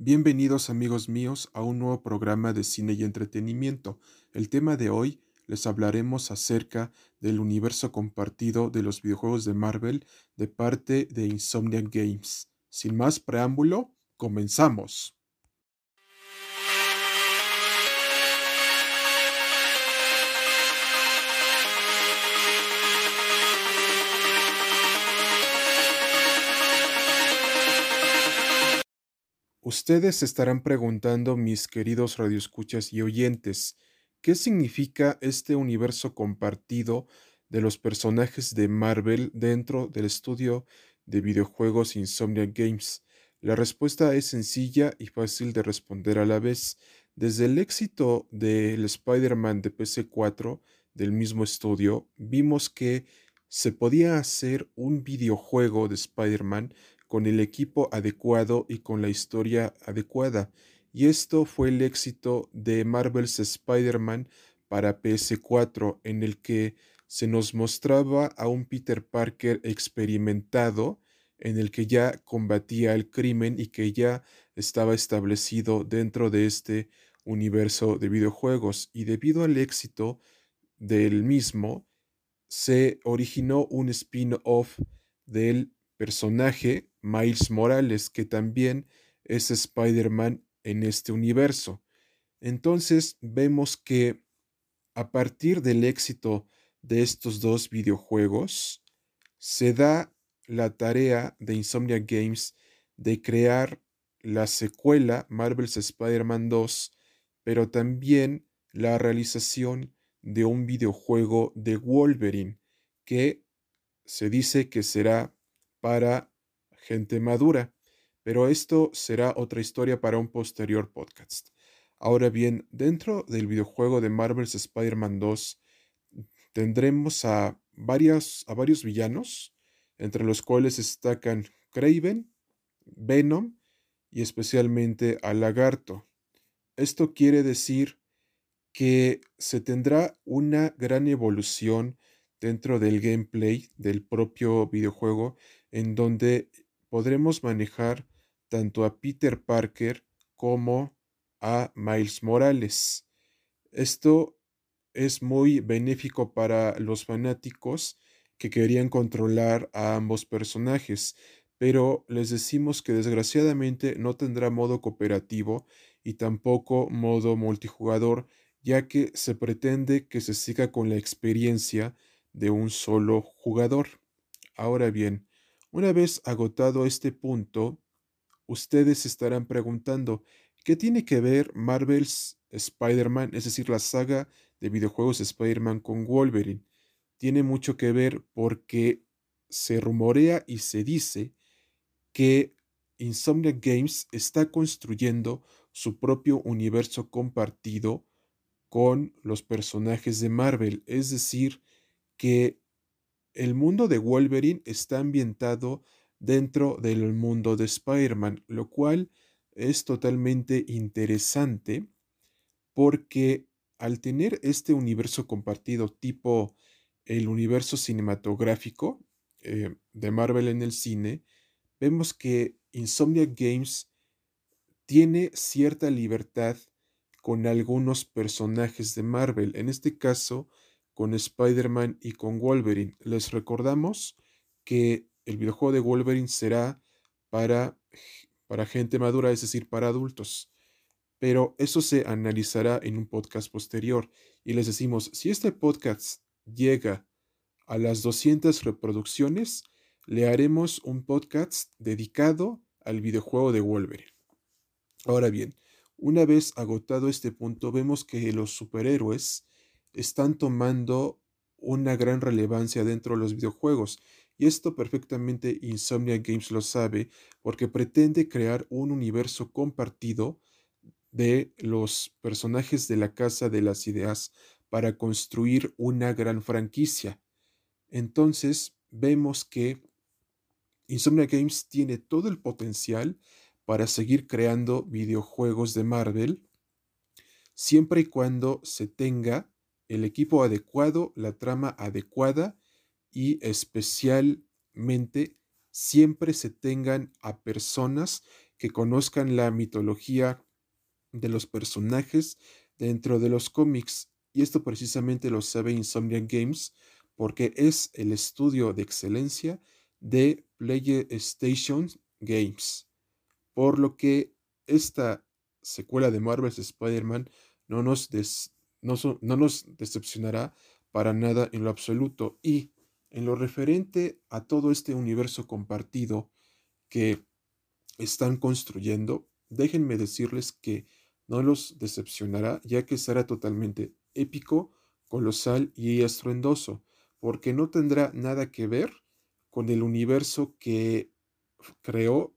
Bienvenidos amigos míos a un nuevo programa de cine y entretenimiento. El tema de hoy les hablaremos acerca del universo compartido de los videojuegos de Marvel de parte de Insomnia Games. Sin más preámbulo, comenzamos. Ustedes estarán preguntando, mis queridos radioescuchas y oyentes, ¿qué significa este universo compartido de los personajes de Marvel dentro del estudio de videojuegos Insomnia Games? La respuesta es sencilla y fácil de responder a la vez. Desde el éxito del Spider-Man de PC4 del mismo estudio, vimos que se podía hacer un videojuego de Spider-Man con el equipo adecuado y con la historia adecuada. Y esto fue el éxito de Marvel's Spider-Man para PS4, en el que se nos mostraba a un Peter Parker experimentado, en el que ya combatía el crimen y que ya estaba establecido dentro de este universo de videojuegos. Y debido al éxito del mismo, se originó un spin-off del personaje Miles Morales, que también es Spider-Man en este universo. Entonces vemos que a partir del éxito de estos dos videojuegos, se da la tarea de Insomnia Games de crear la secuela Marvel's Spider-Man 2, pero también la realización de un videojuego de Wolverine que se dice que será para gente madura, pero esto será otra historia para un posterior podcast. Ahora bien, dentro del videojuego de Marvel's Spider-Man 2 tendremos a, a varios villanos, entre los cuales destacan Craven, Venom y especialmente a Lagarto. Esto quiere decir que se tendrá una gran evolución dentro del gameplay del propio videojuego en donde podremos manejar tanto a Peter Parker como a Miles Morales. Esto es muy benéfico para los fanáticos que querían controlar a ambos personajes, pero les decimos que desgraciadamente no tendrá modo cooperativo y tampoco modo multijugador, ya que se pretende que se siga con la experiencia de un solo jugador. Ahora bien, una vez agotado este punto, ustedes estarán preguntando, ¿qué tiene que ver Marvel's Spider-Man, es decir, la saga de videojuegos Spider-Man con Wolverine? Tiene mucho que ver porque se rumorea y se dice que Insomnia Games está construyendo su propio universo compartido con los personajes de Marvel, es decir, que el mundo de Wolverine está ambientado dentro del mundo de Spider-Man, lo cual es totalmente interesante porque al tener este universo compartido tipo el universo cinematográfico eh, de Marvel en el cine, vemos que Insomnia Games tiene cierta libertad con algunos personajes de Marvel. En este caso, con Spider-Man y con Wolverine. Les recordamos que el videojuego de Wolverine será para, para gente madura, es decir, para adultos. Pero eso se analizará en un podcast posterior. Y les decimos, si este podcast llega a las 200 reproducciones, le haremos un podcast dedicado al videojuego de Wolverine. Ahora bien, una vez agotado este punto, vemos que los superhéroes están tomando una gran relevancia dentro de los videojuegos. Y esto perfectamente Insomnia Games lo sabe porque pretende crear un universo compartido de los personajes de la Casa de las Ideas para construir una gran franquicia. Entonces vemos que Insomnia Games tiene todo el potencial para seguir creando videojuegos de Marvel siempre y cuando se tenga el equipo adecuado, la trama adecuada y especialmente siempre se tengan a personas que conozcan la mitología de los personajes dentro de los cómics. Y esto precisamente lo sabe Insomniac Games porque es el estudio de excelencia de PlayStation Games. Por lo que esta secuela de Marvel's Spider-Man no nos, no, no nos decepcionará para nada en lo absoluto. Y en lo referente a todo este universo compartido que están construyendo, déjenme decirles que no los decepcionará, ya que será totalmente épico, colosal y estruendoso, porque no tendrá nada que ver con el universo que creó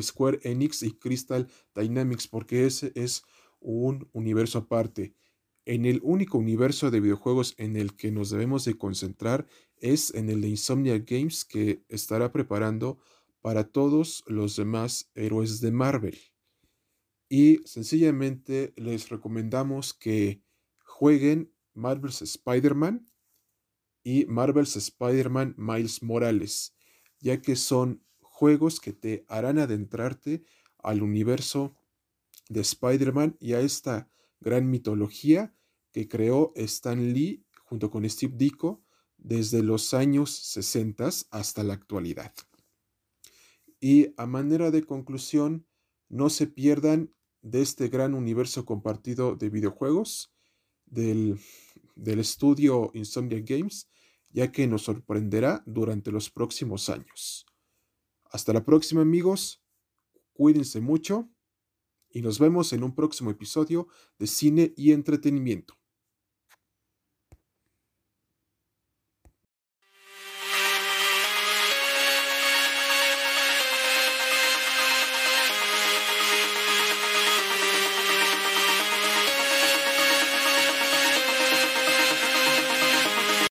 Square Enix y Crystal Dynamics, porque ese es un universo aparte. En el único universo de videojuegos en el que nos debemos de concentrar es en el de Insomnia Games que estará preparando para todos los demás héroes de Marvel. Y sencillamente les recomendamos que jueguen Marvel's Spider-Man y Marvel's Spider-Man Miles Morales, ya que son juegos que te harán adentrarte al universo de Spider-Man y a esta gran mitología que creó Stan Lee junto con Steve Ditko desde los años 60 hasta la actualidad. Y a manera de conclusión, no se pierdan de este gran universo compartido de videojuegos del, del estudio Insomnia Games, ya que nos sorprenderá durante los próximos años. Hasta la próxima amigos, cuídense mucho y nos vemos en un próximo episodio de cine y entretenimiento.